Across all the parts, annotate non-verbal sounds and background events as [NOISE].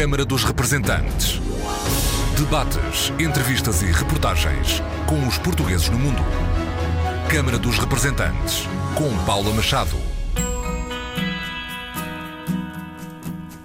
Câmara dos Representantes. Debates, entrevistas e reportagens com os portugueses no mundo. Câmara dos Representantes, com Paula Machado.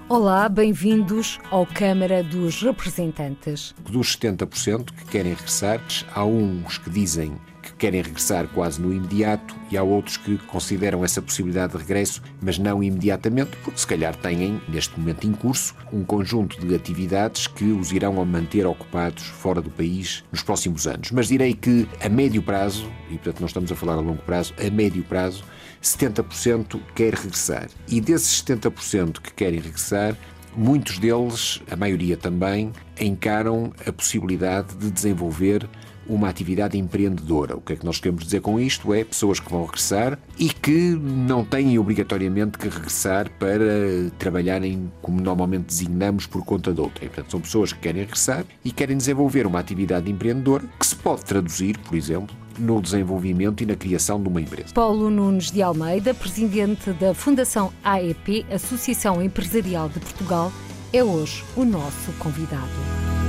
Olá, bem-vindos ao Câmara dos Representantes. Dos 70% que querem regressar, há uns que dizem querem regressar quase no imediato e há outros que consideram essa possibilidade de regresso, mas não imediatamente, porque se calhar têm, neste momento em curso, um conjunto de atividades que os irão manter ocupados fora do país nos próximos anos. Mas direi que a médio prazo, e portanto não estamos a falar a longo prazo, a médio prazo, 70% quer regressar. E desses 70% que querem regressar, muitos deles, a maioria também, encaram a possibilidade de desenvolver uma atividade empreendedora. O que é que nós queremos dizer com isto? É pessoas que vão regressar e que não têm obrigatoriamente que regressar para trabalharem como normalmente designamos por conta de outra. portanto, são pessoas que querem regressar e querem desenvolver uma atividade empreendedora que se pode traduzir, por exemplo, no desenvolvimento e na criação de uma empresa. Paulo Nunes de Almeida, presidente da Fundação AEP, Associação Empresarial de Portugal, é hoje o nosso convidado.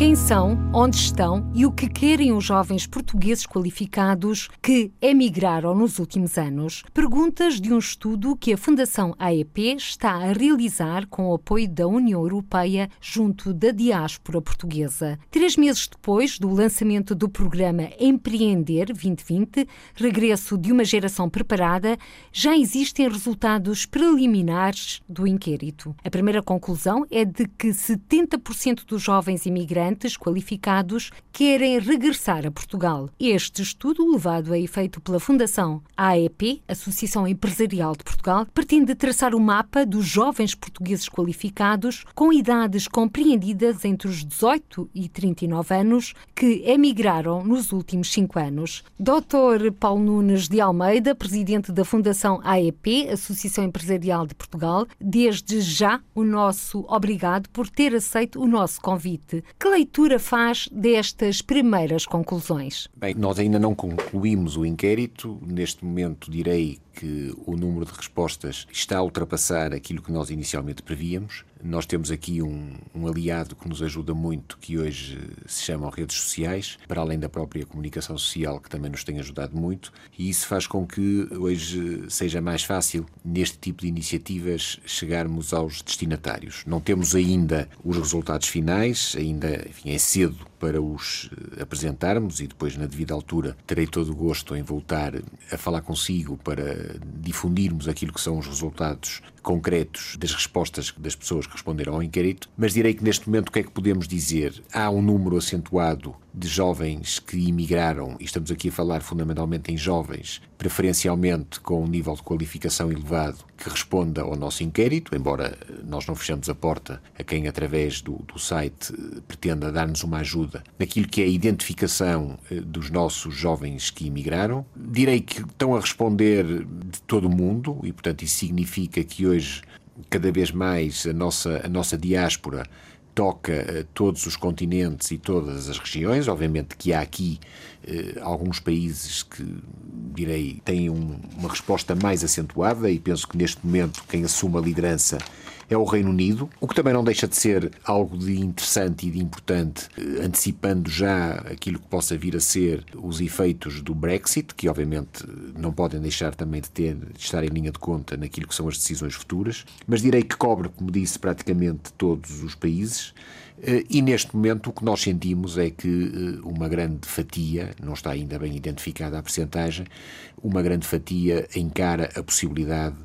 Quem são, onde estão e o que querem os jovens portugueses qualificados que emigraram nos últimos anos? Perguntas de um estudo que a Fundação AEP está a realizar com o apoio da União Europeia junto da diáspora portuguesa. Três meses depois do lançamento do programa Empreender 2020, regresso de uma geração preparada, já existem resultados preliminares do inquérito. A primeira conclusão é de que 70% dos jovens imigrantes imigrantes qualificados querem regressar a Portugal. Este estudo, levado a efeito pela Fundação AEP, Associação Empresarial de Portugal, pretende traçar o mapa dos jovens portugueses qualificados com idades compreendidas entre os 18 e 39 anos que emigraram nos últimos cinco anos. Dr. Paulo Nunes de Almeida, presidente da Fundação AEP, Associação Empresarial de Portugal, desde já o nosso obrigado por ter aceito o nosso convite. Que leitura faz destas primeiras conclusões? Bem, nós ainda não concluímos o inquérito. Neste momento, direi que o número de respostas está a ultrapassar aquilo que nós inicialmente prevíamos. Nós temos aqui um, um, aliado que nos ajuda muito, que hoje se chamam redes sociais, para além da própria comunicação social, que também nos tem ajudado muito, e isso faz com que hoje seja mais fácil, neste tipo de iniciativas, chegarmos aos destinatários. Não temos ainda os resultados finais, ainda enfim, é cedo para os eh, apresentarmos e depois, na devida altura, terei todo o gosto em voltar a falar consigo para difundirmos aquilo que são os resultados concretos das respostas das pessoas que responderam ao inquérito. Mas direi que neste momento o que é que podemos dizer? Há um número acentuado de jovens que imigraram, e estamos aqui a falar fundamentalmente em jovens, preferencialmente com um nível de qualificação elevado, que responda ao nosso inquérito, embora nós não fechamos a porta a quem, através do, do site, pretenda dar-nos uma ajuda naquilo que é a identificação eh, dos nossos jovens que imigraram. Direi que estão a responder de todo o mundo, e portanto isso significa que hoje, cada vez mais, a nossa, a nossa diáspora toca eh, todos os continentes e todas as regiões. Obviamente que há aqui eh, alguns países que, direi, têm um, uma resposta mais acentuada e penso que neste momento quem assume a liderança é o Reino Unido, o que também não deixa de ser algo de interessante e de importante, eh, antecipando já aquilo que possa vir a ser os efeitos do Brexit, que obviamente não podem deixar também de, ter, de estar em linha de conta naquilo que são as decisões futuras, mas direi que cobre, como disse, praticamente todos os países. Eh, e neste momento o que nós sentimos é que eh, uma grande fatia, não está ainda bem identificada a percentagem, uma grande fatia encara a possibilidade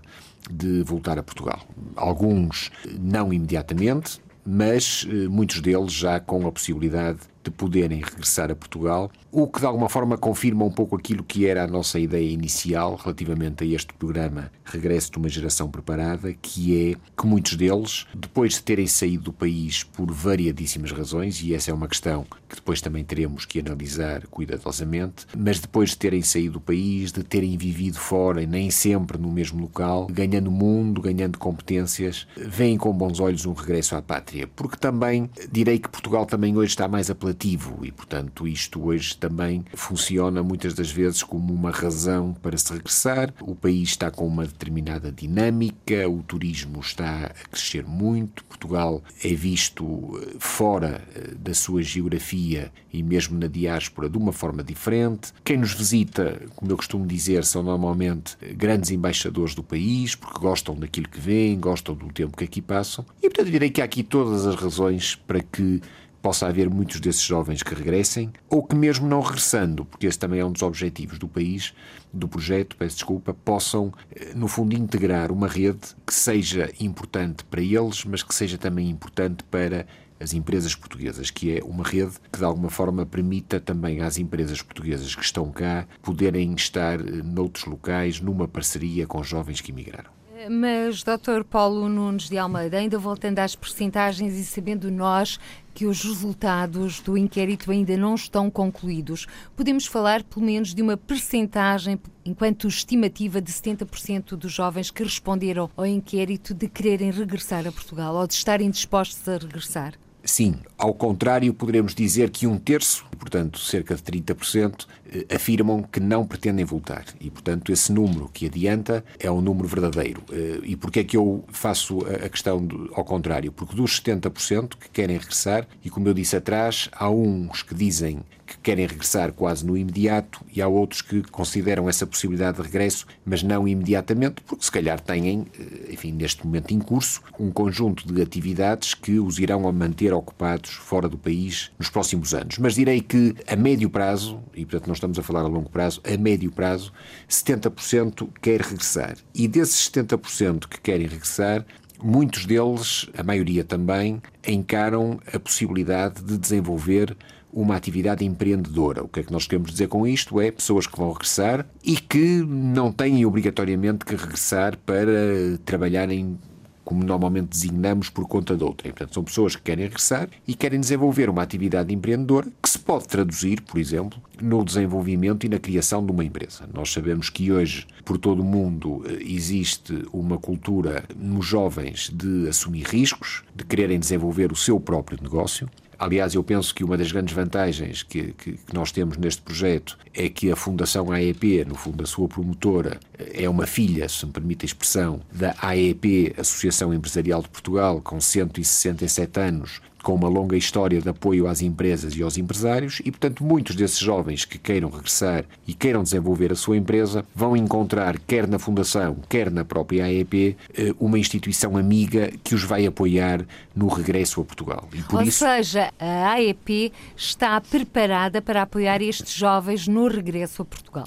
de voltar a Portugal. Alguns não imediatamente, mas eh, muitos deles já com a possibilidade de poderem regressar a Portugal, o que de alguma forma confirma um pouco aquilo que era a nossa ideia inicial relativamente a este programa Regresso de uma Geração Preparada, que é que muitos deles, depois de terem saído do país por variadíssimas razões, e essa é uma questão que depois também teremos que analisar cuidadosamente, mas depois de terem saído do país, de terem vivido fora e nem sempre no mesmo local, ganhando mundo, ganhando competências, veem com bons olhos um regresso à pátria. Porque também direi que Portugal também hoje está mais apelativo e, portanto, isto hoje também funciona muitas das vezes como uma razão para se regressar. O país está com uma determinada dinâmica, o turismo está a crescer muito, Portugal é visto eh, fora eh, da sua geografia e mesmo na diáspora de uma forma diferente. Quem nos visita, como eu costumo dizer, são normalmente grandes embaixadores do país, porque gostam daquilo que veem, gostam do tempo que aqui passam. E, portanto, direi que há aqui todas as razões para que possa haver muitos desses jovens que regressem, ou que mesmo não regressando, porque esse também é um dos objetivos do país, do projeto, peço desculpa, possam, eh, no fundo, integrar uma rede que seja importante para eles, mas que seja também importante para as empresas portuguesas, que é uma rede que de alguma forma permita também às empresas portuguesas que estão cá poderem estar eh, noutros locais numa parceria com jovens que emigraram. Mas, Dr. Paulo Nunes de Almeida, ainda voltando às percentagens e sabendo nós que os resultados do inquérito ainda não estão concluídos, podemos falar pelo menos de uma percentagem, enquanto estimativa de 70% dos jovens que responderam ao inquérito de quererem regressar a Portugal ou de estarem dispostos a regressar? Sim, ao contrário, poderemos dizer que um terço, portanto cerca de 30%, eh, afirmam que não pretendem voltar. E, portanto, esse número que adianta é um número verdadeiro. Eh, e porquê é que eu faço a questão ao contrário? Porque dos 70% que querem regressar, e como eu disse atrás, há uns que dizem que querem regressar quase no imediato e há outros que consideram essa possibilidade de regresso, mas não imediatamente, porque se calhar têm, eh, enfim, neste momento em curso, um conjunto de atividades que os irão manter ocupados fora do país nos próximos anos. Mas direi que a médio prazo, e portanto não estamos a falar a longo prazo, a médio prazo, 70% quer regressar. E desses 70% que querem regressar, muitos deles, a maioria também, encaram a possibilidade de desenvolver uma atividade empreendedora. O que é que nós queremos dizer com isto? É pessoas que vão regressar e que não têm obrigatoriamente que regressar para trabalharem como normalmente designamos, por conta de outra. portanto, são pessoas que querem regressar e querem desenvolver uma atividade empreendedora que se pode traduzir, por exemplo, no desenvolvimento e na criação de uma empresa. Nós sabemos que hoje, por todo o mundo, eh, existe uma cultura nos jovens de assumir riscos, de quererem desenvolver o seu próprio negócio. Aliás, eu penso que uma das grandes vantagens que, que, que, nós temos neste projeto é que a Fundação AEP, no fundo a sua promotora, é uma filha, se me permite a expressão, da AEP, Associação Empresarial de Portugal, com 167 anos, com uma longa história de apoio às empresas e aos empresários e, portanto, muitos desses jovens que queiram regressar e queiram desenvolver a sua empresa vão encontrar, quer na Fundação, quer na própria AEP, eh, uma instituição amiga que os vai apoiar no regresso a Portugal. E por Ou isso... seja, a AEP está preparada para apoiar estes jovens no regresso a Portugal.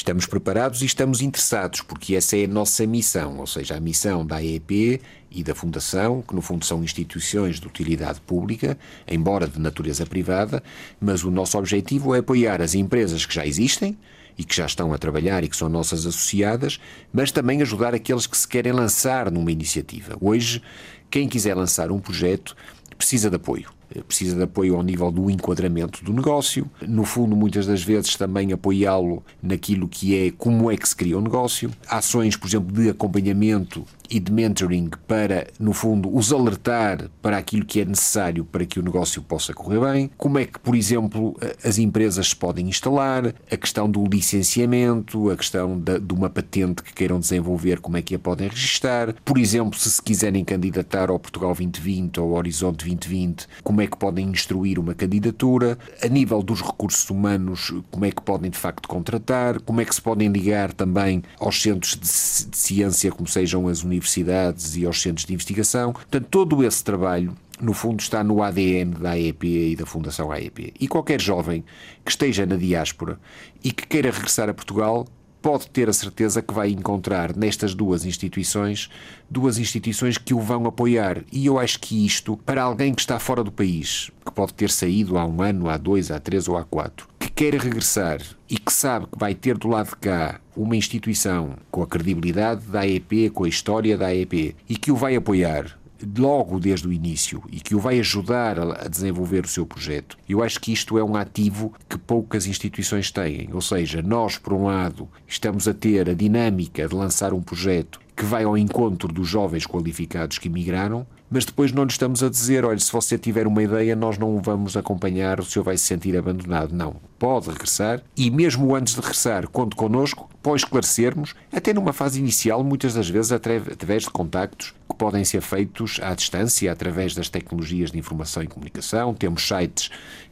Estamos preparados e estamos interessados, porque essa é a nossa missão, ou seja, a missão da AEP e da Fundação, que no fundo são instituições de utilidade pública, embora de natureza privada, mas o nosso objetivo é apoiar as empresas que já existem e que já estão a trabalhar e que são nossas associadas, mas também ajudar aqueles que se querem lançar numa iniciativa. Hoje, quem quiser lançar um projeto precisa de apoio precisa de apoio ao nível do enquadramento do negócio, no fundo, muitas das vezes também apoiá-lo naquilo que é como é que se cria o um negócio, ações, por exemplo, de acompanhamento e de mentoring para, no fundo, os alertar para aquilo que é necessário para que o negócio possa correr bem, como é que, por exemplo, as empresas se podem instalar, a questão do licenciamento, a questão de, de uma patente que queiram desenvolver, como é que a podem registar, por exemplo, se se quiserem candidatar ao Portugal 2020 ou ao Horizonte 2020, como é que podem instruir uma candidatura, a nível dos recursos humanos, como é que podem de facto contratar, como é que se podem ligar também aos centros de, de ciência, como sejam as universidades universidades e aos centros de investigação. Portanto, todo esse trabalho no fundo, está no ADN da AEP e da Fundação AEP. E qualquer jovem que esteja na diáspora e que queira regressar a Portugal pode ter a certeza que vai encontrar nestas duas instituições duas instituições que o vão apoiar. E eu acho que isto, para alguém que está fora do país, que pode ter saído há um ano, há dois, há três ou há quatro, que quer regressar e que sabe que vai ter do lado de cá uma instituição com a credibilidade da AEP, com a história da AEP e que o vai apoiar logo desde o início e que o vai ajudar a desenvolver o seu projeto, eu acho que isto é um ativo que poucas instituições têm. Ou seja, nós, por um lado, estamos a ter a dinâmica de lançar um projeto que vai ao encontro dos jovens qualificados que migraram, mas depois não lhe estamos a dizer: olha, se você tiver uma ideia, nós não o vamos acompanhar, o senhor vai se sentir abandonado. Não. Pode regressar e, mesmo antes de regressar, conte connosco para esclarecermos, até numa fase inicial, muitas das vezes através de contactos que podem ser feitos à distância, através das tecnologias de informação e comunicação. Temos sites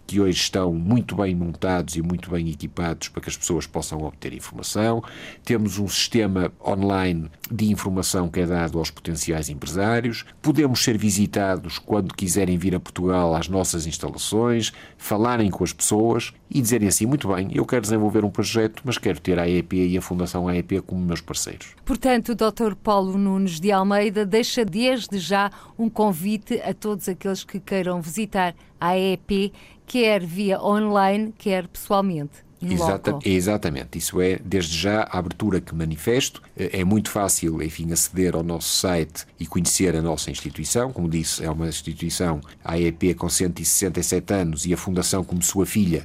que hoje estão muito bem montados e muito bem equipados para que as pessoas possam obter informação. Temos um sistema online de informação que é dado aos potenciais empresários. Podemos ser visitados quando quiserem vir a Portugal às nossas instalações, falarem com as pessoas e dizerem assim: muito bem, eu quero desenvolver um projeto, mas quero ter a AEP e a Fundação AEP como meus parceiros. Portanto, o Dr. Paulo Nunes de Almeida deixa desde já um convite a todos aqueles que queiram visitar a AEP quer via online, quer pessoalmente. Exata, exatamente, isso é desde já a abertura que manifesto. É muito fácil, enfim, aceder ao nosso site e conhecer a nossa instituição. Como disse, é uma instituição, a AEP, com 167 anos e a Fundação como sua filha,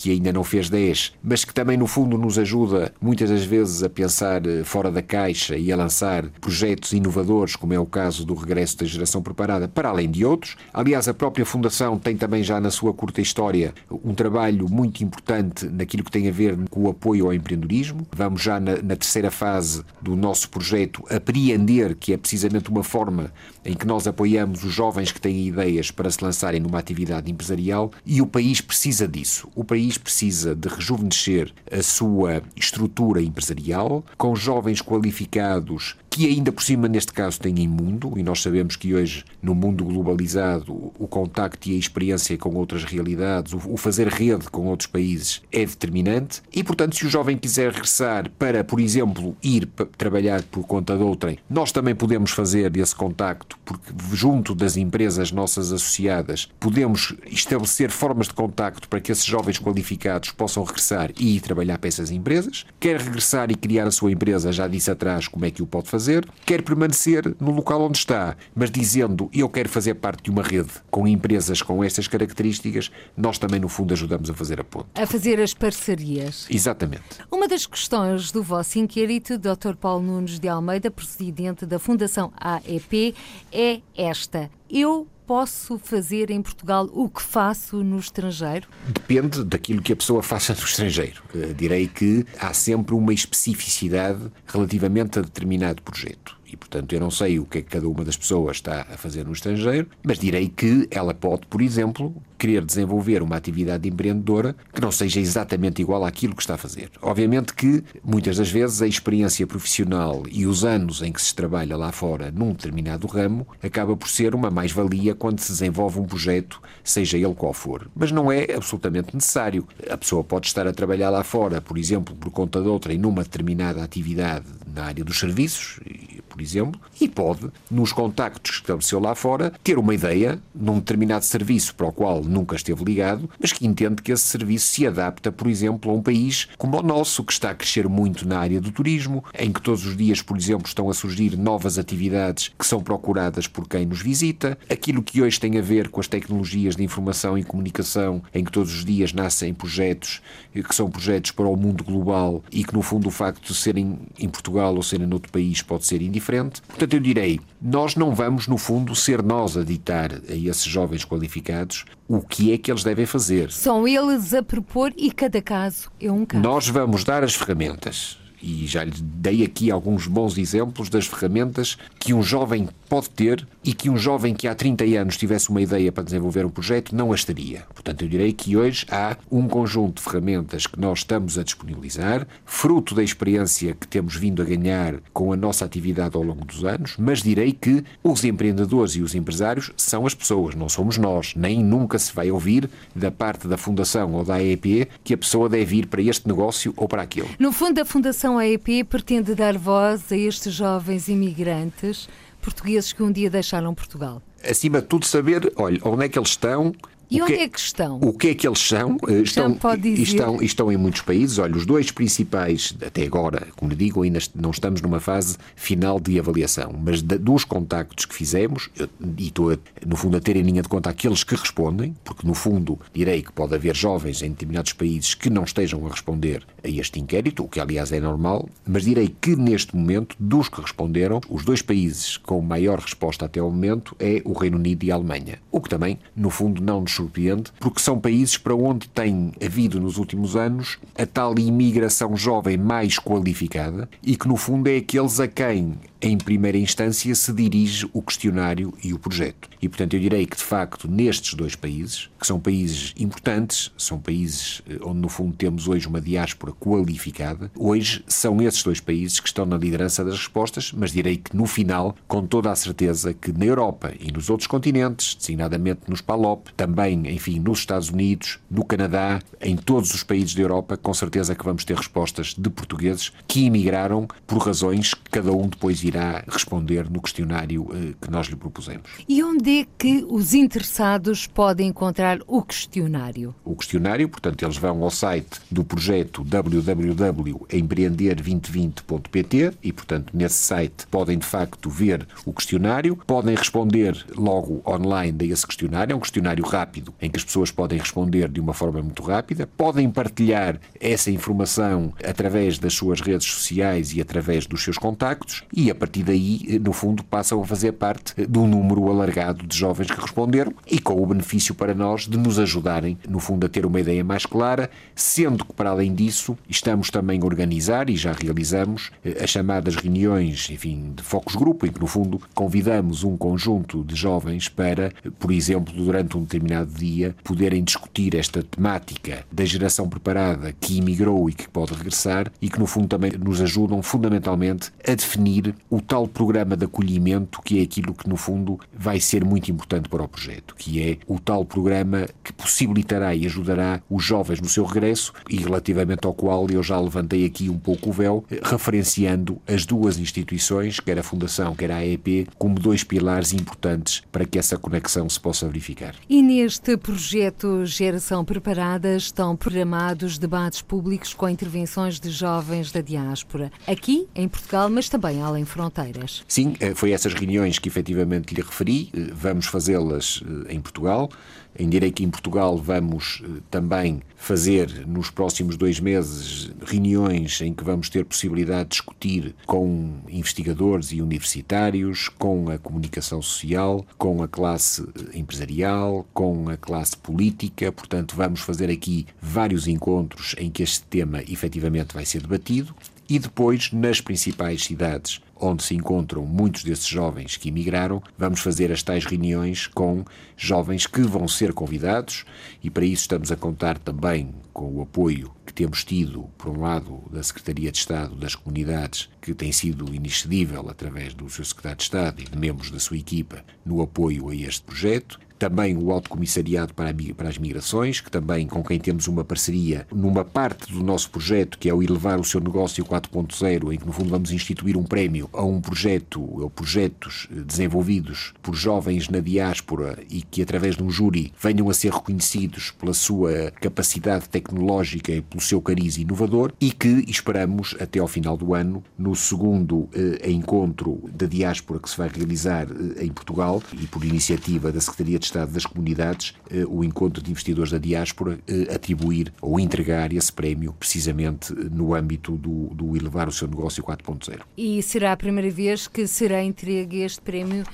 que ainda não fez 10, mas que também, no fundo, nos ajuda muitas das vezes a pensar eh, fora da caixa e a lançar projetos inovadores, como é o caso do regresso da geração preparada, para além de outros. Aliás, a própria Fundação tem também já na sua curta história um trabalho muito importante naquilo que tem a ver com o apoio ao empreendedorismo. Vamos já na, na terceira fase do nosso projeto apreender, que é precisamente uma forma em que nós apoiamos os jovens que têm ideias para se lançarem numa atividade empresarial e o país precisa disso. O país país precisa de rejuvenescer a sua estrutura empresarial, com jovens qualificados que ainda por cima, neste caso, têm mundo, e nós sabemos que hoje, no mundo globalizado, o contacto e a experiência com outras realidades, o fazer rede com outros países é determinante, e portanto, se o jovem quiser regressar para, por exemplo, ir trabalhar por conta de outrem, nós também podemos fazer esse contacto, porque junto das empresas nossas associadas, podemos estabelecer formas de contacto para que esses jovens qualificados possam regressar e ir trabalhar para essas empresas. Quer regressar e criar a sua empresa, já disse atrás como é que o pode fazer fazer, quer permanecer no local onde está, mas dizendo eu quero fazer parte de uma rede com empresas com estas características, nós também, no fundo, ajudamos a fazer a ponte. A fazer as parcerias. Exatamente. Uma das questões do vosso inquérito, Dr. Paulo Nunes de Almeida, presidente da Fundação AEP, é esta. Eu posso fazer em Portugal o que faço no estrangeiro? Depende daquilo que a pessoa faça no estrangeiro. Eh, direi que há sempre uma especificidade relativamente a determinado projeto. E, portanto, eu não sei o que é que cada uma das pessoas está a fazer no estrangeiro, mas direi que ela pode, por exemplo, querer desenvolver uma atividade empreendedora que não seja exatamente igual àquilo que está a fazer. Obviamente que, muitas das vezes, a experiência profissional e os anos em que se trabalha lá fora num determinado ramo acaba por ser uma mais-valia quando se desenvolve um projeto, seja ele qual for. Mas não é absolutamente necessário. A pessoa pode estar a trabalhar lá fora, por exemplo, por conta de outra, em numa determinada atividade na área dos serviços, por exemplo, e pode, nos contactos que estabeleceu lá fora, ter uma ideia num determinado serviço para o qual nunca esteve ligado, mas que entende que esse serviço se adapta, por exemplo, a um país como o nosso, que está a crescer muito na área do turismo, em que todos os dias, por exemplo, estão a surgir novas atividades que são procuradas por quem nos visita, aquilo que hoje tem a ver com as tecnologias de informação e comunicação, em que todos os dias nascem projetos que são projetos para o mundo global e que, no fundo, o facto de serem em Portugal ou serem noutro país pode ser indiferente. Portanto, eu direi, nós não vamos, no fundo, ser nós a ditar a esses jovens qualificados o que é que eles devem fazer. São eles a propor e cada caso é um caso. Nós vamos dar as ferramentas e já lhe dei aqui alguns bons exemplos das ferramentas que um jovem pode ter e que um jovem que há 30 anos tivesse uma ideia para desenvolver um projeto não as teria. Portanto, eu direi que hoje há um conjunto de ferramentas que nós estamos a disponibilizar, fruto da experiência que temos vindo a ganhar com a nossa atividade ao longo dos anos, mas direi que os empreendedores e os empresários são as pessoas, não somos nós. Nem nunca se vai ouvir da parte da Fundação ou da AEP que a pessoa deve ir para este negócio ou para aquele. No fundo, a Fundação AEP pretende dar voz a estes jovens imigrantes portugueses que um dia deixaram Portugal? Acima de tudo, saber, olha, onde é que eles estão, E onde é que estão? O que é que eles são? Eh, estão, estão, estão em muitos países. Olha, os dois principais, até agora, como lhe digo, ainda não estamos numa fase final de avaliação, mas dos contactos que fizemos, e estou, no fundo, a ter em linha de conta aqueles que respondem, porque, no fundo, direi que pode haver jovens em determinados países que não estejam a responder a este inquérito, o que, aliás, é normal, mas direi que, neste momento, dos que responderam, os dois países com maior resposta até ao momento é o Reino Unido e a Alemanha. O que também, no fundo, não nos surpreende, porque são países para onde tem havido nos últimos anos a tal imigração jovem mais qualificada e que, no fundo, é aqueles a quem em primeira instância se dirige o questionário e o projeto. E, portanto, eu direi que, de facto, nestes dois países, que são países importantes, são países eh, onde, no fundo, temos hoje uma diáspora qualificada, hoje são esses dois países que estão na liderança das respostas, mas direi que, no final, com toda a certeza que na Europa e nos outros continentes, designadamente nos PALOP, também, enfim, nos Estados Unidos, no Canadá, em todos os países da Europa, com certeza que vamos ter respostas de portugueses que emigraram por razões que cada um depois irá irá responder no questionário eh, que nós lhe propusemos. E onde é que os interessados podem encontrar o questionário? O questionário, portanto, eles vão ao site do projeto www.empreender2020.pt e, portanto, nesse site podem de facto ver o questionário, podem responder logo online a esse questionário. É um questionário rápido em que as pessoas podem responder de uma forma muito rápida, podem partilhar essa informação através das suas redes sociais e através dos seus contactos e a partir daí, eh, no fundo, passam a fazer parte eh, de um número alargado de jovens que responderam e com o benefício para nós de nos ajudarem, no fundo, a ter uma ideia mais clara, sendo que, para além disso, estamos também a organizar e já realizamos eh, as chamadas reuniões, enfim, de focos grupo, em que, no fundo, convidamos um conjunto de jovens para, por exemplo, durante um determinado dia, poderem discutir esta temática da geração preparada que imigrou e que pode regressar e que, no fundo, também nos ajudam fundamentalmente a definir o tal programa de acolhimento, que é aquilo que, no fundo, vai ser muito importante para o projeto, que é o tal programa que possibilitará e ajudará os jovens no seu regresso e relativamente ao qual eu já levantei aqui um pouco o véu, referenciando as duas instituições, quer a Fundação, quer a AEP, como dois pilares importantes para que essa conexão se possa verificar. E neste projeto Geração Preparada estão programados debates públicos com intervenções de jovens da diáspora, aqui em Portugal, mas também além fronteiras. Sim, eh, foi essas reuniões que efetivamente lhe referi. Eh, vamos fazê-las eh, em Portugal. Em direi que em Portugal vamos também fazer nos próximos dois meses reuniões em que vamos ter possibilidade de discutir com investigadores e universitários, com a comunicação social, com a classe empresarial, com a classe política. Portanto, vamos fazer aqui vários encontros em que este tema efetivamente vai ser debatido e depois nas principais cidades onde se encontram muitos desses jovens que emigraram, vamos fazer as tais reuniões com jovens que vão ser convidados e para isso estamos a contar também com o apoio que temos tido, por um lado, da Secretaria de Estado das Comunidades, que tem sido inexcedível através do seu Secretário de Estado e de membros da sua equipa no apoio a este projeto também o Alto Comissariado para, as Migrações, que também com quem temos uma parceria numa parte do nosso projeto, que é o Elevar o Seu Negócio 4.0, em que no fundo vamos instituir um prémio a um projeto, ou projetos eh, desenvolvidos por jovens na diáspora e que através de um júri venham a ser reconhecidos pela sua capacidade tecnológica e pelo seu cariz inovador e que esperamos até ao final do ano, no segundo eh, encontro da diáspora que se vai realizar eh, em Portugal e por iniciativa da Secretaria de Estado das Comunidades, eh, o encontro de investidores da diáspora, eh, atribuir ou entregar esse prémio precisamente eh, no âmbito do, do elevar o seu negócio 4.0. E será a primeira vez que será entregue este prémio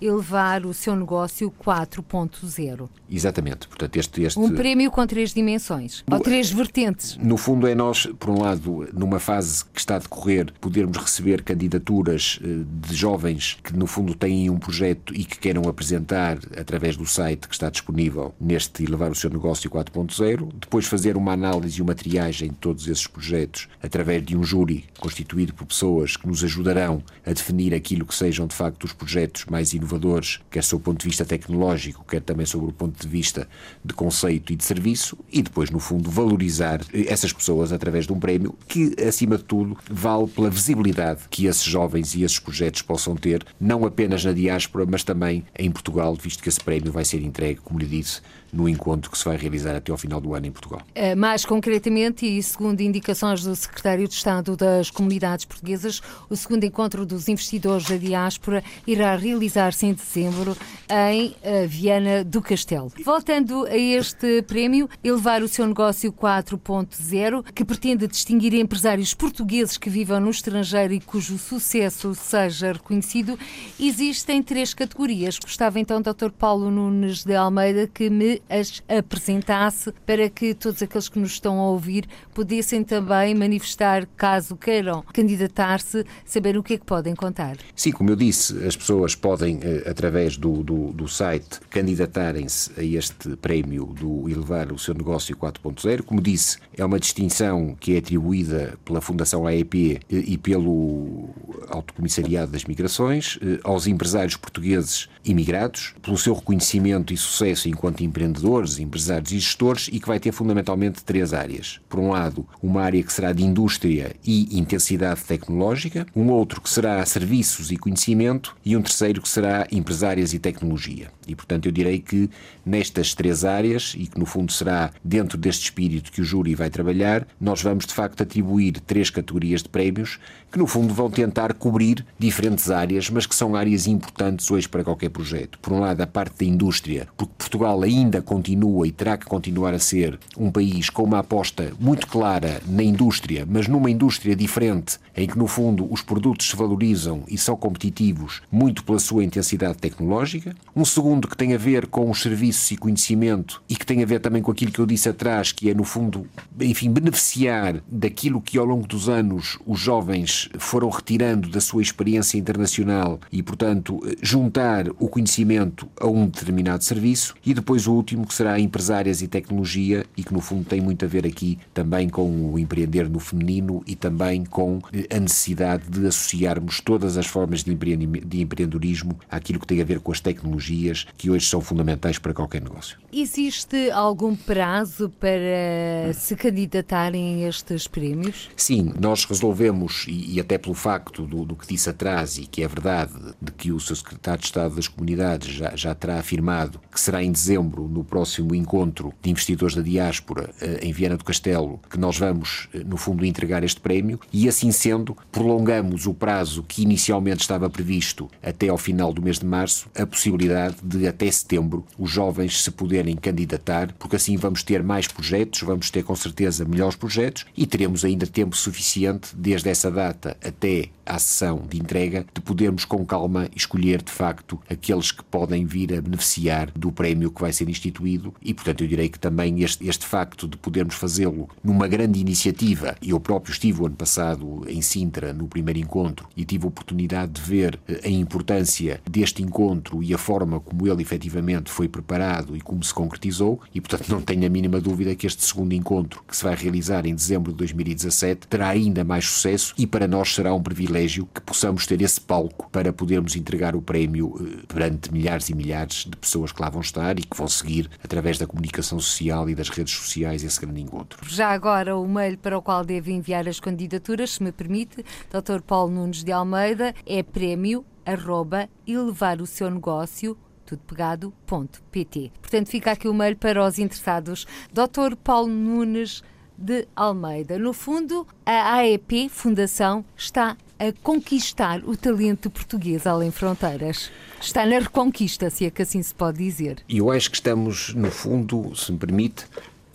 elevar o seu negócio 4.0. Exatamente. Portanto, este, este... Um prémio com três dimensões, ou três vertentes. No fundo, é nós, por um lado, numa fase que está a decorrer, podermos receber candidaturas eh, de jovens que, no fundo, têm um projeto e que queiram apresentar através do site que está disponível neste Elevar o Seu Negócio 4.0. Depois, fazer uma análise e uma triagem de todos esses projetos através de um júri constituído por pessoas que nos ajudarão a definir aquilo que sejam, de facto, os projetos mais inovadores inovadores, quer sob o ponto de vista tecnológico, quer também sobre o ponto de vista de conceito e de serviço, e depois, no fundo, valorizar essas pessoas através de um prémio que, acima de tudo, vale pela visibilidade que esses jovens e esses projetos possam ter, não apenas na diáspora, mas também em Portugal, visto que esse prémio vai ser entregue, como lhe disse, no encontro que se vai realizar até ao final do ano em Portugal. Eh, mais concretamente, e segundo indicações do Secretário de Estado das Comunidades Portuguesas, o segundo encontro dos investidores da diáspora irá realizar-se em dezembro em eh, Viana do Castelo. Voltando a este prémio, elevar o seu negócio 4.0, que pretende distinguir empresários portugueses que vivam no estrangeiro e cujo sucesso seja reconhecido, existem três categorias. Gostava então, Dr. Paulo Nunes de Almeida, que me as apresentasse para que todos aqueles que nos estão a ouvir pudessem também manifestar, caso queiram candidatar-se, saber o que é que podem contar. Sim, como eu disse, as pessoas podem, eh, através do, do, do site, candidatarem-se a este prémio do Elevar o seu negócio 4.0. Como disse, é uma distinção que é atribuída pela Fundação AEP e pelo Alto Comissariado das Migrações eh, aos empresários portugueses imigrados, pelo seu reconhecimento e sucesso enquanto empreendedores, empresários e gestores e que vai ter fundamentalmente três áreas. Por um lado, uma área que será de indústria e intensidade tecnológica, um outro que será serviços e conhecimento e um terceiro que será empresárias e tecnologia. E, portanto, eu direi que nestas três áreas, e que no fundo será dentro deste espírito que o júri vai trabalhar, nós vamos de facto atribuir três categorias de prémios que no fundo vão tentar cobrir diferentes áreas, mas que são áreas importantes hoje para qualquer projeto. Por um lado, a parte da indústria, porque Portugal ainda continua e terá que continuar a ser um país com uma aposta muito clara na indústria, mas numa indústria diferente, em que no fundo os produtos se valorizam e são competitivos muito pela sua intensidade tecnológica. Um segundo que tem a ver com os serviços e conhecimento e que tem a ver também com aquilo que eu disse atrás, que é no fundo, enfim, beneficiar daquilo que ao longo dos anos os jovens foram retirando da sua experiência internacional e, portanto, juntar o conhecimento a um determinado serviço. E depois o último, que será empresárias e tecnologia e que no fundo tem muito a ver aqui também com o empreender no feminino e também com a necessidade de associarmos todas as formas de empreendedorismo àquilo que tem a ver com as tecnologias que hoje são fundamentais para qualquer negócio. Existe algum prazo para se candidatarem a estes prémios? Sim, nós resolvemos, e, e até pelo facto do, do, que disse atrás, e que é verdade, de que o seu secretário de Estado das Comunidades já, já terá afirmado que será em dezembro, no próximo encontro de investidores da diáspora eh, em Viana do Castelo, que nós vamos, eh, no fundo, entregar este prémio, e assim sendo, prolongamos o prazo que inicialmente estava previsto até ao final do mês de março, a possibilidade de até setembro os jovens se poderem candidatar, porque assim vamos ter mais projetos, vamos ter com certeza melhores projetos e teremos ainda tempo suficiente, desde essa data até à sessão de entrega, de podermos com calma escolher de facto aqueles que podem vir a beneficiar do prémio que vai ser instituído e, portanto, eu direi que também este, este facto de podermos fazê-lo numa grande iniciativa, eu próprio estive o ano passado em Sintra, no primeiro encontro, e tive a oportunidade de ver eh, a importância deste encontro e a forma como ele efetivamente foi preparado e como se concretizou, e, portanto, não tenho a mínima dúvida que este segundo encontro, que se vai realizar em dezembro de 2017, terá ainda mais sucesso e para nós será um privilégio que possamos ter esse palco para podermos entregar o prémio eh, perante milhares e milhares de pessoas que lá vão estar e que vão seguir através da comunicação social e das redes sociais esse grande encontro. Já agora o mail para o qual deve enviar as candidaturas, se me permite, Dr. Paulo Nunes de Almeida, é prémio arroba elevar o seu negócio tudo pegado.pt. Portanto, fica aqui o mail para os interessados. Dr. Paulo Nunes de Almeida. No fundo, a AEP Fundação está a conquistar o talento português além fronteiras. Está na reconquista, se é que assim se pode dizer. E eu acho que estamos, no fundo, se me permite,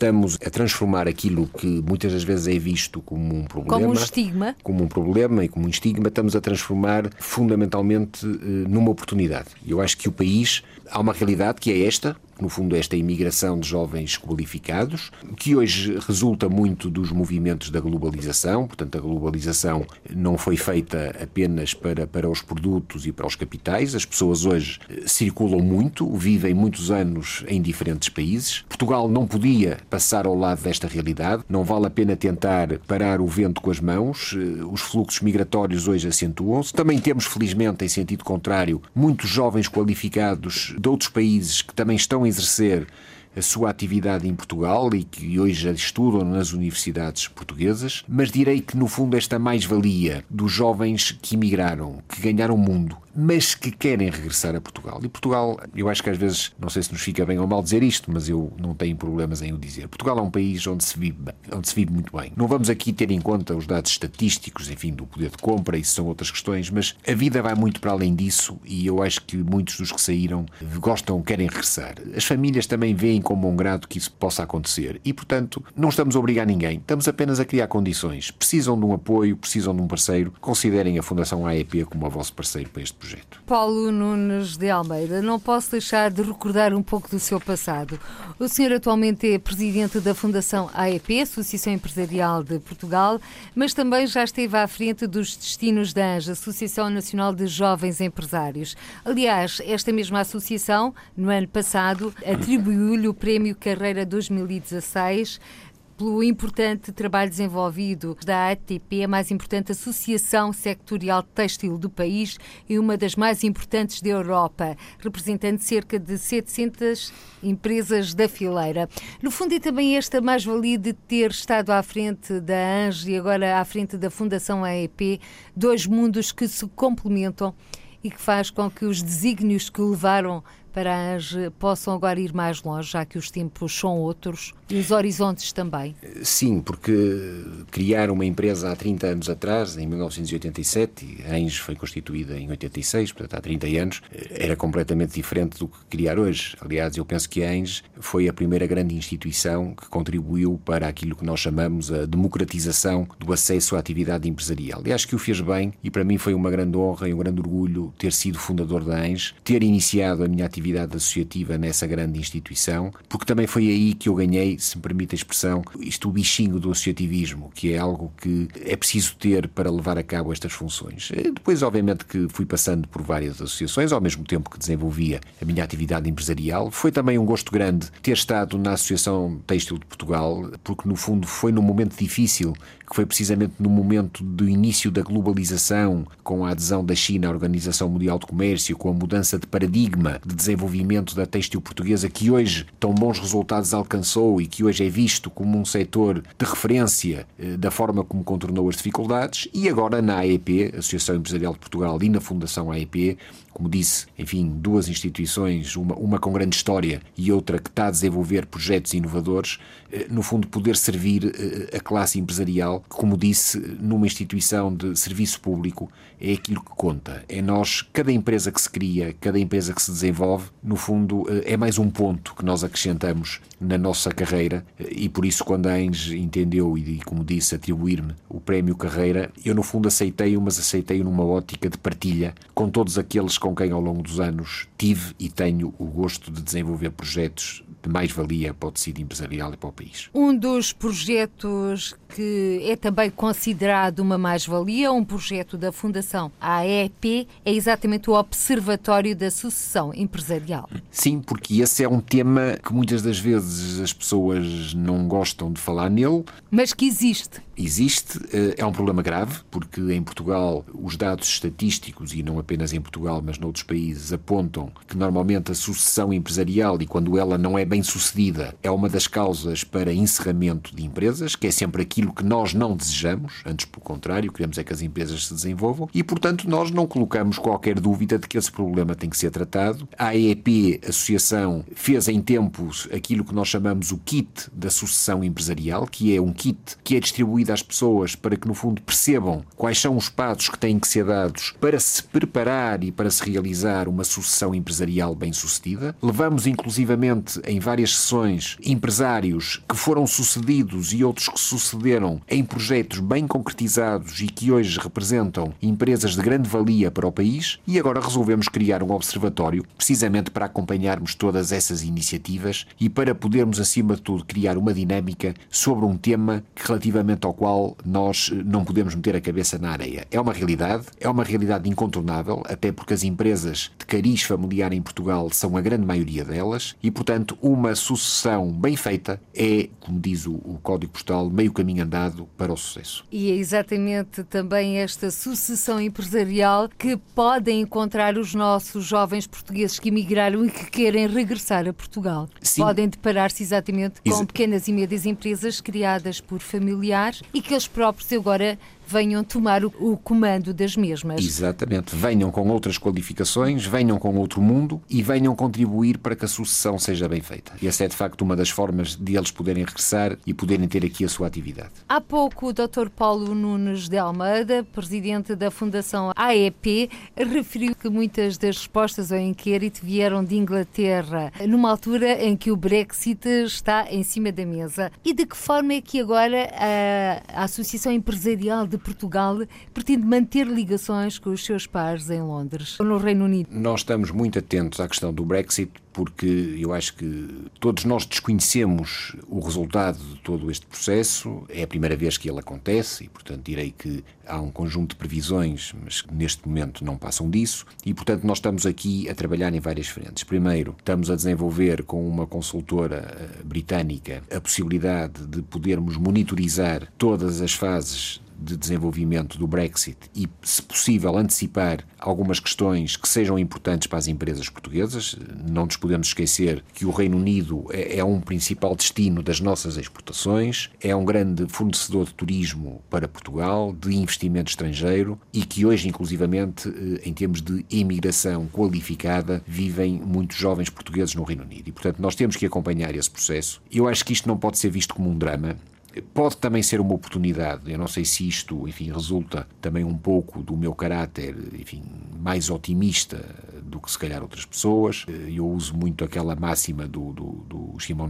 estamos a transformar aquilo que muitas das vezes é visto como um problema. Como um estigma. Como um problema e como um estigma, estamos a transformar fundamentalmente eh, numa oportunidade. Eu acho que o país, há uma realidade que é esta, no fundo esta imigração de jovens qualificados, que hoje resulta muito dos movimentos da globalização, portanto a globalização não foi feita apenas para, para os produtos e para os capitais, as pessoas hoje eh, circulam muito, vivem muitos anos em diferentes países. Portugal não podia passar ao lado desta realidade, não vale a pena tentar parar o vento com as mãos, eh, os fluxos migratórios hoje acentuam-se. Também temos, felizmente, em sentido contrário, muitos jovens qualificados de outros países que também estão a exercer a sua atividade em Portugal e que hoje estudam nas universidades portuguesas, mas direi que no fundo esta mais-valia dos jovens que emigraram, que ganharam o mundo, mas que querem regressar a Portugal. E Portugal, eu acho que às vezes, não sei se nos fica bem ou mal dizer isto, mas eu não tenho problemas em o dizer. Portugal é um país onde se vive, bem, onde se vive muito bem. Não vamos aqui ter em conta os dados estatísticos, enfim, do poder de compra, isso são outras questões, mas a vida vai muito para além disso e eu acho que muitos dos que saíram gostam, querem regressar. As famílias também veem com bom grado que isso possa acontecer e, portanto, não estamos a obrigar ninguém, estamos apenas a criar condições. Precisam de um apoio, precisam de um parceiro, considerem a Fundação AEP como o vosso parceiro para este projeto. Paulo Nunes de Almeida, não posso deixar de recordar um pouco do seu passado. O senhor atualmente é presidente da Fundação AEP, Associação Empresarial de Portugal, mas também já esteve à frente dos Destinos da ANJA, Associação Nacional de Jovens Empresários. Aliás, esta mesma associação, no ano passado, atribuiu-lhe o Prémio Carreira 2016 pelo importante trabalho desenvolvido da ATP, a mais importante associação sectorial têxtil do país e uma das mais importantes da Europa, representando cerca de 700 empresas da fileira. No fundo, é também esta mais-valia de ter estado à frente da ANGE e agora à frente da Fundação AEP, dois mundos que se complementam e que faz com que os desígnios que levaram para ANGE possam agora ir mais longe, já que os tempos são outros e os horizontes também? Sim, porque criar uma empresa há 30 anos atrás, em 1987, a ANGE foi constituída em 86, portanto há 30 anos, era completamente diferente do que criar hoje. Aliás, eu penso que a ANGE foi a primeira grande instituição que contribuiu para aquilo que nós chamamos a democratização do acesso à atividade empresarial. Acho que o fez bem e para mim foi uma grande honra e um grande orgulho ter sido fundador da ANGE, ter iniciado a minha atividade atividade associativa nessa grande instituição, porque também foi aí que eu ganhei, se me permite a expressão, isto o bichinho do associativismo, que é algo que é preciso ter para levar a cabo estas funções. Eh, depois, obviamente, que fui passando por várias associações, ao mesmo tempo que desenvolvia a minha atividade empresarial. Foi também um gosto grande ter estado na Associação Têxtil de Portugal, porque no fundo foi num momento difícil que foi precisamente no momento do início da globalização, com a adesão da China à Organização Mundial de Comércio, com a mudança de paradigma de desenvolvimento da têxtil portuguesa, que hoje tão bons resultados alcançou e que hoje é visto como um setor de referência eh, da forma como contornou as dificuldades, e agora na AEP, Associação Empresarial de Portugal, e na Fundação AEP, como disse, enfim, duas instituições, uma, uma com grande história e outra que está a desenvolver projetos inovadores, eh, no fundo, poder servir eh, a classe empresarial, como disse, numa instituição de serviço público, é aquilo que conta. É nós, cada empresa que se cria, cada empresa que se desenvolve, no fundo, eh, é mais um ponto que nós acrescentamos na nossa carreira e por isso, quando a Enge entendeu e, como disse, atribuir-me o prémio Carreira, eu, no fundo, aceitei-o, mas aceitei-o numa ótica de partilha com todos aqueles com quem ao longo dos anos tive e tenho o gosto de desenvolver projetos de mais-valia para o tecido empresarial e para o país. Um dos projetos que é também considerado uma mais-valia, um projeto da Fundação AEP, é exatamente o Observatório da Sucessão Empresarial. Sim, porque esse é um tema que muitas das vezes as pessoas não gostam de falar nele. Mas que existe existe, eh, é um problema grave, porque em Portugal os dados estatísticos, e não apenas em Portugal, mas noutros países, apontam que normalmente a sucessão empresarial, e quando ela não é bem sucedida, é uma das causas para encerramento de empresas, que é sempre aquilo que nós não desejamos, antes pelo contrário, queremos é que as empresas se desenvolvam, e portanto nós não colocamos qualquer dúvida de que esse problema tem que ser tratado. A AEP, Associação, fez em tempos aquilo que nós chamamos o kit da sucessão empresarial, que é um kit que é distribuído às pessoas para que, no fundo, percebam quais são os passos que têm que ser dados para se preparar e para se realizar uma sucessão empresarial bem-sucedida. Levamos, inclusivamente, em várias sessões empresários que foram sucedidos e outros que sucederam em projetos bem concretizados e que hoje representam empresas de grande valia para o país e agora resolvemos criar um observatório precisamente para acompanharmos todas essas iniciativas e para podermos, acima de tudo, criar uma dinâmica sobre um tema relativamente ao qual nós eh, não podemos meter a cabeça na areia. É uma realidade, é uma realidade incontornável, até porque as empresas de cariz familiar em Portugal são a grande maioria delas e, portanto, uma sucessão bem feita é, como diz o, o Código Postal, meio caminho andado para o sucesso. E é exatamente também esta sucessão empresarial que podem encontrar os nossos jovens portugueses que emigraram e que querem regressar a Portugal. Sim. Podem deparar-se exatamente com Ex pequenas e médias empresas criadas por familiares e que eles próprios agora venham tomar o, o, comando das mesmas. Exatamente. Venham com outras qualificações, venham com outro mundo e venham contribuir para que a sucessão seja bem feita. E essa é, de facto, uma das formas de eles poderem regressar e poderem ter aqui a sua atividade. Há pouco, o Dr. Paulo Nunes de Almeida, presidente da Fundação AEP, referiu que muitas das respostas ao inquérito vieram de Inglaterra, numa altura em que o Brexit está em cima da mesa. E de que forma é que agora a, a Associação Empresarial de Portugal pretende manter ligações com os seus pares em Londres ou no Reino Unido? Nós estamos muito atentos à questão do Brexit porque eu acho que todos nós desconhecemos o resultado de todo este processo. É a primeira vez que ele acontece e, portanto, direi que há um conjunto de previsões, mas que neste momento não passam disso. E, portanto, nós estamos aqui a trabalhar em várias frentes. Primeiro, estamos a desenvolver com uma consultora eh, britânica a possibilidade de podermos monitorizar todas as fases de desenvolvimento do Brexit e, se possível, antecipar algumas questões que sejam importantes para as empresas portuguesas. Não nos podemos esquecer que o Reino Unido é, é um principal destino das nossas exportações, é um grande fornecedor de turismo para Portugal, de investimento estrangeiro e que hoje, inclusivamente, eh, em termos de imigração qualificada, vivem muitos jovens portugueses no Reino Unido. E, portanto, nós temos que acompanhar esse processo. Eu acho que isto não pode ser visto como um drama. Pode também ser uma oportunidade. Eu não sei se isto, enfim, resulta também um pouco do meu caráter, enfim, mais otimista do que se calhar outras pessoas. Eu uso muito aquela máxima do, do, do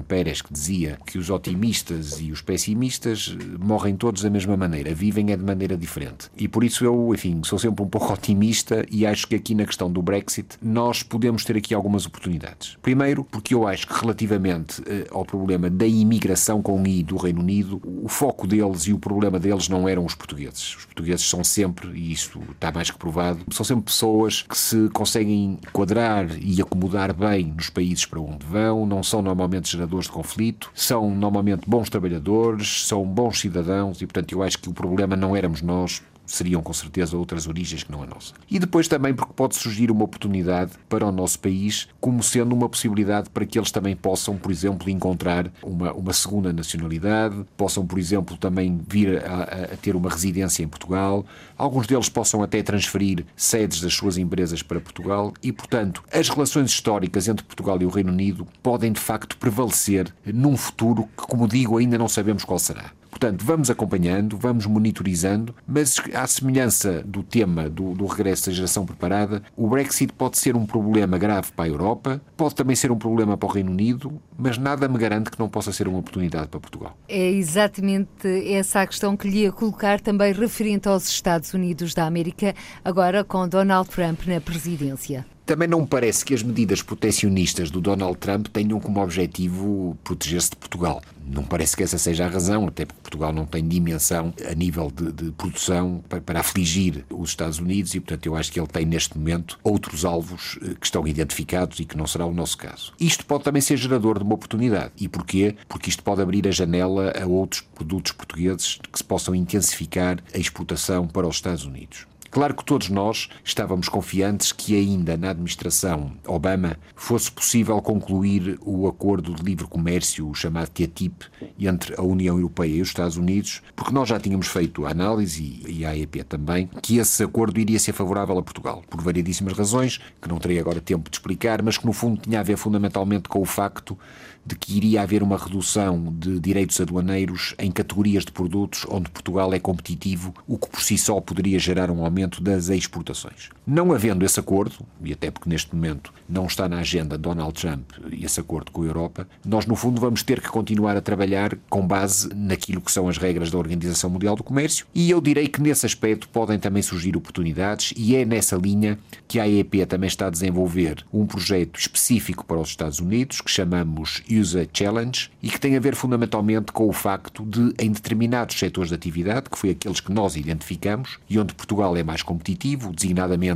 Pérez que dizia que os otimistas e os pessimistas morrem todos da mesma maneira, vivem é de maneira diferente. E por isso eu, enfim, sou sempre um pouco [LAUGHS] otimista e acho que aqui na questão do Brexit nós podemos ter aqui algumas oportunidades. Primeiro, porque eu acho que relativamente eh, ao problema da imigração com I do Reino Unido, o foco deles e o problema deles não eram os portugueses. Os portugueses são sempre, e isto está mais que provado, são sempre pessoas que se conseguem enquadrar e acomodar bem nos países para onde vão, não são normalmente geradores de conflito, são normalmente bons trabalhadores, são bons cidadãos e, portanto, eu acho que o problema não éramos nós, seriam com certeza outras origens que não a nossa. E depois também porque pode surgir uma oportunidade para o nosso país, como sendo uma possibilidade para que eles também possam, por exemplo, encontrar uma, uma segunda nacionalidade, possam, por exemplo, também vir a, a ter uma residência em Portugal, alguns deles possam até transferir sedes das suas empresas para Portugal e, portanto, as relações históricas entre Portugal e o Reino Unido podem de facto prevalecer num futuro que, como digo, ainda não sabemos qual será. Portanto, vamos acompanhando, vamos monitorizando, mas à semelhança do tema do, do, regresso da geração preparada, o Brexit pode ser um problema grave para a Europa, pode também ser um problema para o Reino Unido, mas nada me garante que não possa ser uma oportunidade para Portugal. É exatamente essa a questão que lhe ia colocar também referente aos Estados Unidos da América, agora com Donald Trump na presidência. Também não me parece que as medidas proteccionistas do Donald Trump tenham como objetivo proteger-se de Portugal. Não parece que essa seja a razão, até porque Portugal não tem dimensão a nível de, de produção para, para, afligir os Estados Unidos e, portanto, eu acho que ele tem neste momento outros alvos eh, que estão identificados e que não será o nosso caso. Isto pode também ser gerador de uma oportunidade. E porquê? Porque isto pode abrir a janela a outros produtos portugueses que se possam intensificar a exportação para os Estados Unidos. Claro que todos nós estávamos confiantes que ainda na administração Obama fosse possível concluir o acordo de livre comércio, o chamado TTIP, entre a União Europeia e os Estados Unidos, porque nós já tínhamos feito a análise, e a AEP também, que esse acordo iria ser favorável a Portugal, por variedíssimas razões, que não terei agora tempo de explicar, mas que no fundo tinha a ver fundamentalmente com o facto de que iria haver uma redução de direitos aduaneiros em categorias de produtos onde Portugal é competitivo, o que por si só poderia gerar um aumento das exportações. Não havendo esse acordo, e até porque neste momento não está na agenda Donald Trump esse acordo com a Europa, nós no fundo vamos ter que continuar a trabalhar com base naquilo que são as regras da Organização Mundial do Comércio. E eu direi que nesse aspecto podem também surgir oportunidades e é nessa linha que a AEP também está a desenvolver um projeto específico para os Estados Unidos que chamamos User Challenge e que tem a ver fundamentalmente com o facto de em determinados setores de atividade, que foi aqueles que nós identificamos e onde Portugal é mais competitivo, designadamente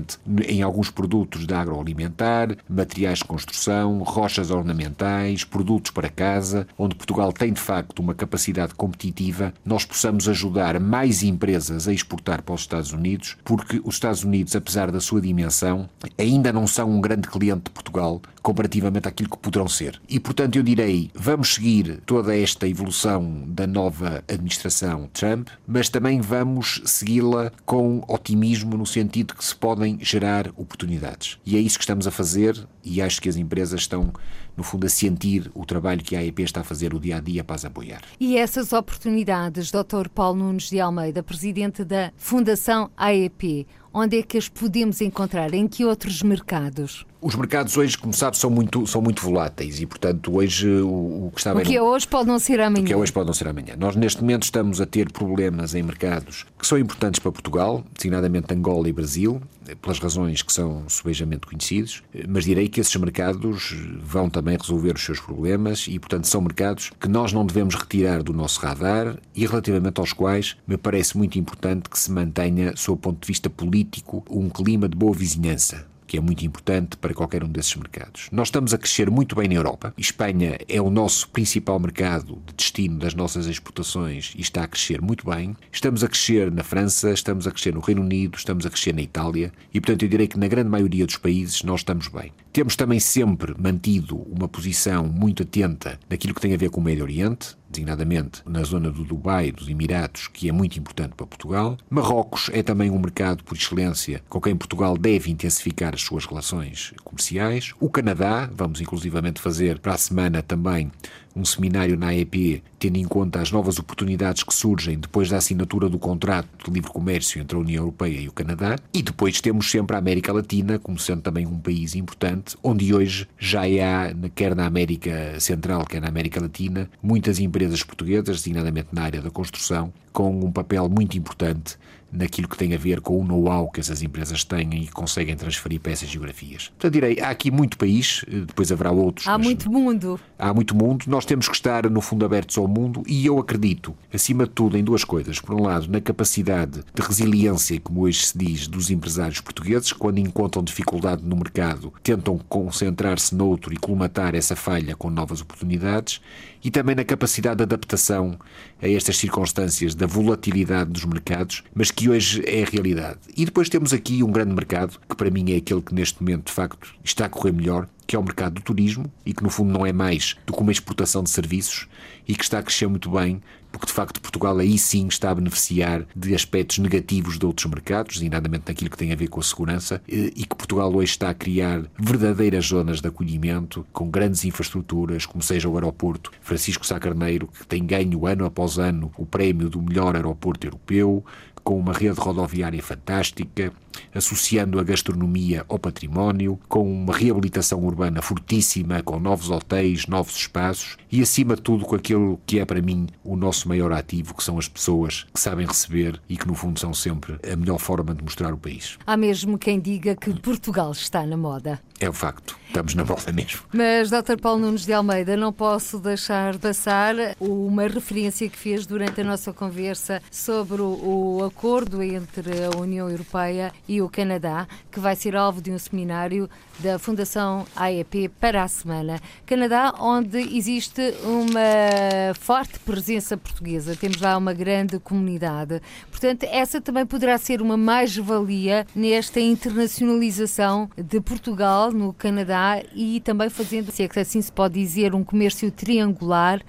em alguns produtos de agroalimentar, materiais de construção, rochas ornamentais, produtos para casa, onde Portugal tem de facto uma capacidade competitiva, nós possamos ajudar mais empresas a exportar para os Estados Unidos, porque os Estados Unidos, apesar da sua dimensão, ainda não são um grande cliente de Portugal comparativamente àquilo que poderão ser. E portanto eu direi, vamos seguir toda esta evolução da nova administração Trump, mas também vamos segui-la com otimismo no sentido que se podem gerar oportunidades. E é isso que estamos a fazer e acho que as empresas estão no fundo, a sentir o trabalho que a AEP está a fazer o dia a dia para as apoiar. E essas oportunidades, Dr. Paulo Nunes de Almeida, presidente da Fundação AEP, onde é que as podemos encontrar? Em que outros mercados? Os mercados hoje, como sabe, são muito, são muito voláteis e, portanto, hoje o, o que está bem. O que é hoje pode não ser amanhã. O que é hoje pode não ser amanhã. Nós, neste momento, estamos a ter problemas em mercados que são importantes para Portugal, designadamente Angola e Brasil, pelas razões que são subejamente conhecidos, mas direi que esses mercados vão também resolver os seus problemas e, portanto, são mercados que nós não devemos retirar do nosso radar e relativamente aos quais me parece muito importante que se mantenha, sob o ponto de vista político, um clima de boa vizinhança que é muito importante para qualquer um desses mercados. Nós estamos a crescer muito bem na Europa. Espanha é o nosso principal mercado de destino das nossas exportações e está a crescer muito bem. Estamos a crescer na França, estamos a crescer no Reino Unido, estamos a crescer na Itália e, portanto, eu direi que na grande maioria dos países nós estamos bem. Temos também sempre mantido uma posição muito atenta naquilo que tem a ver com o Médio Oriente designadamente na zona do Dubai, dos Emirados, que é muito importante para Portugal. Marrocos é também um mercado por excelência com quem Portugal deve intensificar as suas relações comerciais. O Canadá, vamos inclusivamente fazer para a semana também um seminário na AEP, tendo em conta as novas oportunidades que surgem depois da assinatura do contrato de livre comércio entre a União Europeia e o Canadá. E depois temos sempre a América Latina, como sendo também um país importante, onde hoje já há, quer na América Central, quer na América Latina, muitas empresas portuguesas, designadamente na área da construção, com um papel muito importante naquilo que tem a ver com o know-how que essas empresas têm e conseguem transferir para essas geografias. Portanto, direi, há aqui muito país, eh, depois haverá outros. Há muito mundo. Há muito mundo. Nós temos que estar, no fundo, abertos ao mundo e eu acredito, acima de tudo, em duas coisas. Por um lado, na capacidade de resiliência, como hoje se diz, dos empresários portugueses, quando encontram dificuldade no mercado, tentam concentrar-se noutro e colmatar essa falha com novas oportunidades e também na capacidade de adaptação a estas circunstâncias da volatilidade dos mercados, mas que hoje é a realidade. E depois temos aqui um grande mercado, que para mim é aquele que neste momento de facto está a correr melhor, que é o mercado do turismo e que no fundo não é mais do que uma exportação de serviços e que está a crescer muito bem, porque de facto Portugal aí sim está a beneficiar de aspectos negativos de outros mercados, designadamente naquilo que tem a ver com a segurança, e que Portugal hoje está a criar verdadeiras zonas de acolhimento com grandes infraestruturas, como seja o aeroporto Francisco Sá Carneiro, que tem ganho ano após ano o prémio do melhor aeroporto europeu, com uma rede rodoviária fantástica, associando a gastronomia ao património, com uma reabilitação urbana fortíssima, com novos hotéis, novos espaços e, acima de tudo, com aquilo que é para mim o nosso maior ativo, que são as pessoas que sabem receber e que, no fundo, são sempre a melhor forma de mostrar o país. Há mesmo quem diga que Portugal está na moda. É o facto, estamos na moda mesmo. Mas, Dr. Paulo Nunes de Almeida, não posso deixar de passar uma referência que fez durante a nossa conversa sobre o acordo entre a União Europeia e o Canadá, que vai ser alvo de um seminário da Fundação AEP para a semana. Canadá, onde existe uma forte presença portuguesa, temos lá uma grande comunidade. Portanto, essa também poderá ser uma mais-valia nesta internacionalização de Portugal no Canadá e também fazendo, se é que assim se pode dizer, um comércio triangular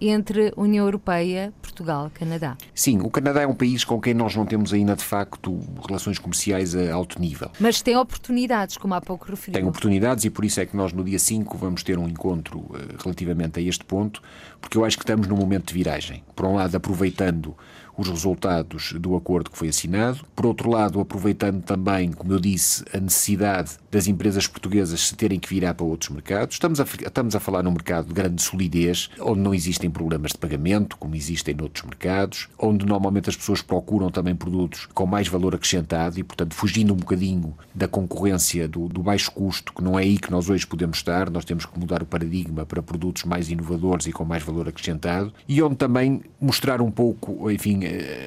entre União Europeia, Portugal, Canadá. Sim, o Canadá é um país com quem nós não temos ainda, de facto, relações comerciais a alto nível. Mas tem oportunidades, como há pouco referi. Tem oportunidades e por isso é que nós no dia 5 vamos ter um encontro uh, relativamente a este ponto, porque eu acho que estamos num momento de viragem. Por um lado, aproveitando os resultados do acordo que foi assinado. Por outro lado, aproveitando também, como eu disse, a necessidade das empresas portuguesas se terem que virar para outros mercados. Estamos a, estamos a falar num mercado de grande solidez, onde não existem problemas de pagamento, como existem noutros mercados, onde normalmente as pessoas procuram também produtos com mais valor acrescentado e, portanto, fugindo um bocadinho da concorrência do, do baixo custo, que não é aí que nós hoje podemos estar, nós temos que mudar o paradigma para produtos mais inovadores e com mais valor acrescentado, e onde também mostrar um pouco, enfim,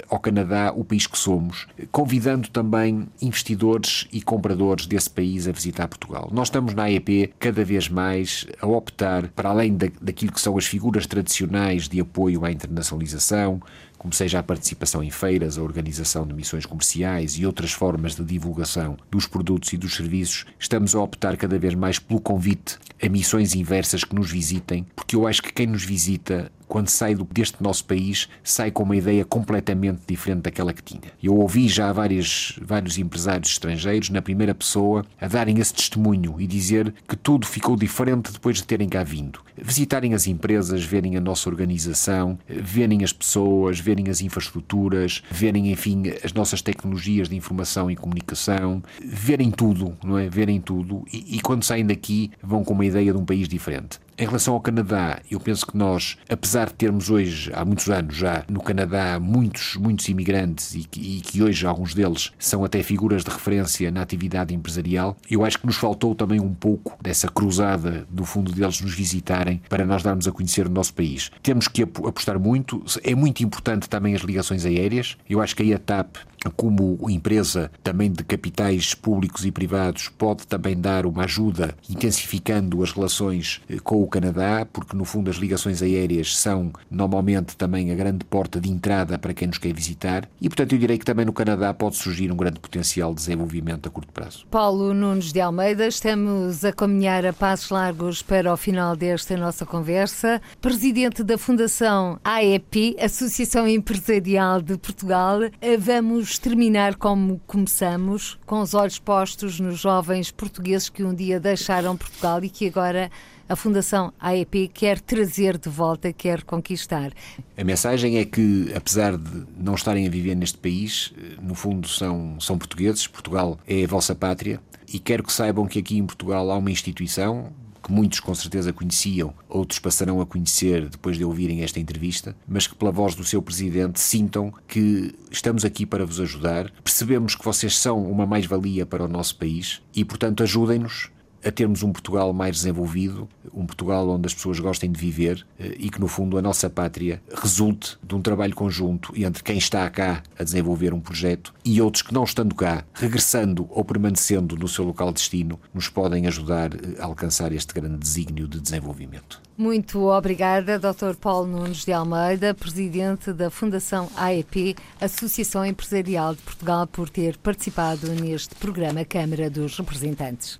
ao Canadá o país que somos, convidando também investidores e compradores desse país a visitar Portugal. Nós estamos na AEP cada vez mais a optar, para além da, daquilo que são as figuras tradicionais de apoio à internacionalização, como seja a participação em feiras, a organização de missões comerciais e outras formas de divulgação dos produtos e dos serviços, estamos a optar cada vez mais pelo convite a missões inversas que nos visitem, porque eu acho que quem nos visita quando sai deste nosso país, sai com uma ideia completamente diferente daquela que tinha. Eu ouvi já vários, vários empresários estrangeiros, na primeira pessoa, a darem esse testemunho e dizer que tudo ficou diferente depois de terem cá vindo. Visitarem as empresas, verem a nossa organização, verem as pessoas, verem as infraestruturas, verem, enfim, as nossas tecnologias de informação e comunicação, verem tudo, não é? Verem tudo e, e quando saem daqui vão com uma ideia de um país diferente. Em relação ao Canadá, eu penso que nós, apesar de termos hoje, há muitos anos já, no Canadá, muitos, muitos imigrantes e que, e que, hoje alguns deles são até figuras de referência na atividade empresarial, eu acho que nos faltou também um pouco dessa cruzada, do fundo deles nos visitarem, para nós darmos a conhecer o nosso país. Temos que apostar muito, é muito importante também as ligações aéreas. Eu acho que a TAP como empresa também de capitais públicos e privados, pode também dar uma ajuda intensificando as relações eh, com o Canadá, porque no fundo as ligações aéreas são normalmente também a grande porta de entrada para quem nos quer visitar e, portanto, eu direi que também no Canadá pode surgir um grande potencial de desenvolvimento a curto prazo. Paulo Nunes de Almeida, estamos a caminhar a passos largos para o final desta nossa conversa. Presidente da Fundação AEP, Associação Empresarial de Portugal, eh, vamos terminar como começamos, com os olhos postos nos jovens portugueses que um dia deixaram Portugal e que agora a Fundação AEP quer trazer de volta, quer conquistar. A mensagem é que, apesar de não estarem a viver neste país, no fundo são, são portugueses, Portugal é a vossa pátria e quero que saibam que aqui em Portugal há uma instituição que muitos com certeza conheciam, outros passarão a conhecer depois de ouvirem esta entrevista, mas que pela voz do seu presidente sintam que estamos aqui para vos ajudar, percebemos que vocês são uma mais-valia para o nosso país e, portanto, ajudem-nos a termos um Portugal mais desenvolvido, um Portugal onde as pessoas gostem de viver eh, e que, no fundo, a nossa pátria resulte de um trabalho conjunto entre quem está cá a desenvolver um projeto e outros que, não estando cá, regressando ou permanecendo no seu local de destino, nos podem ajudar eh, a alcançar este grande desígnio de desenvolvimento. Muito obrigada, Dr. Paulo Nunes de Almeida, presidente da Fundação AEP, Associação Empresarial de Portugal, por ter participado neste programa Câmara dos Representantes.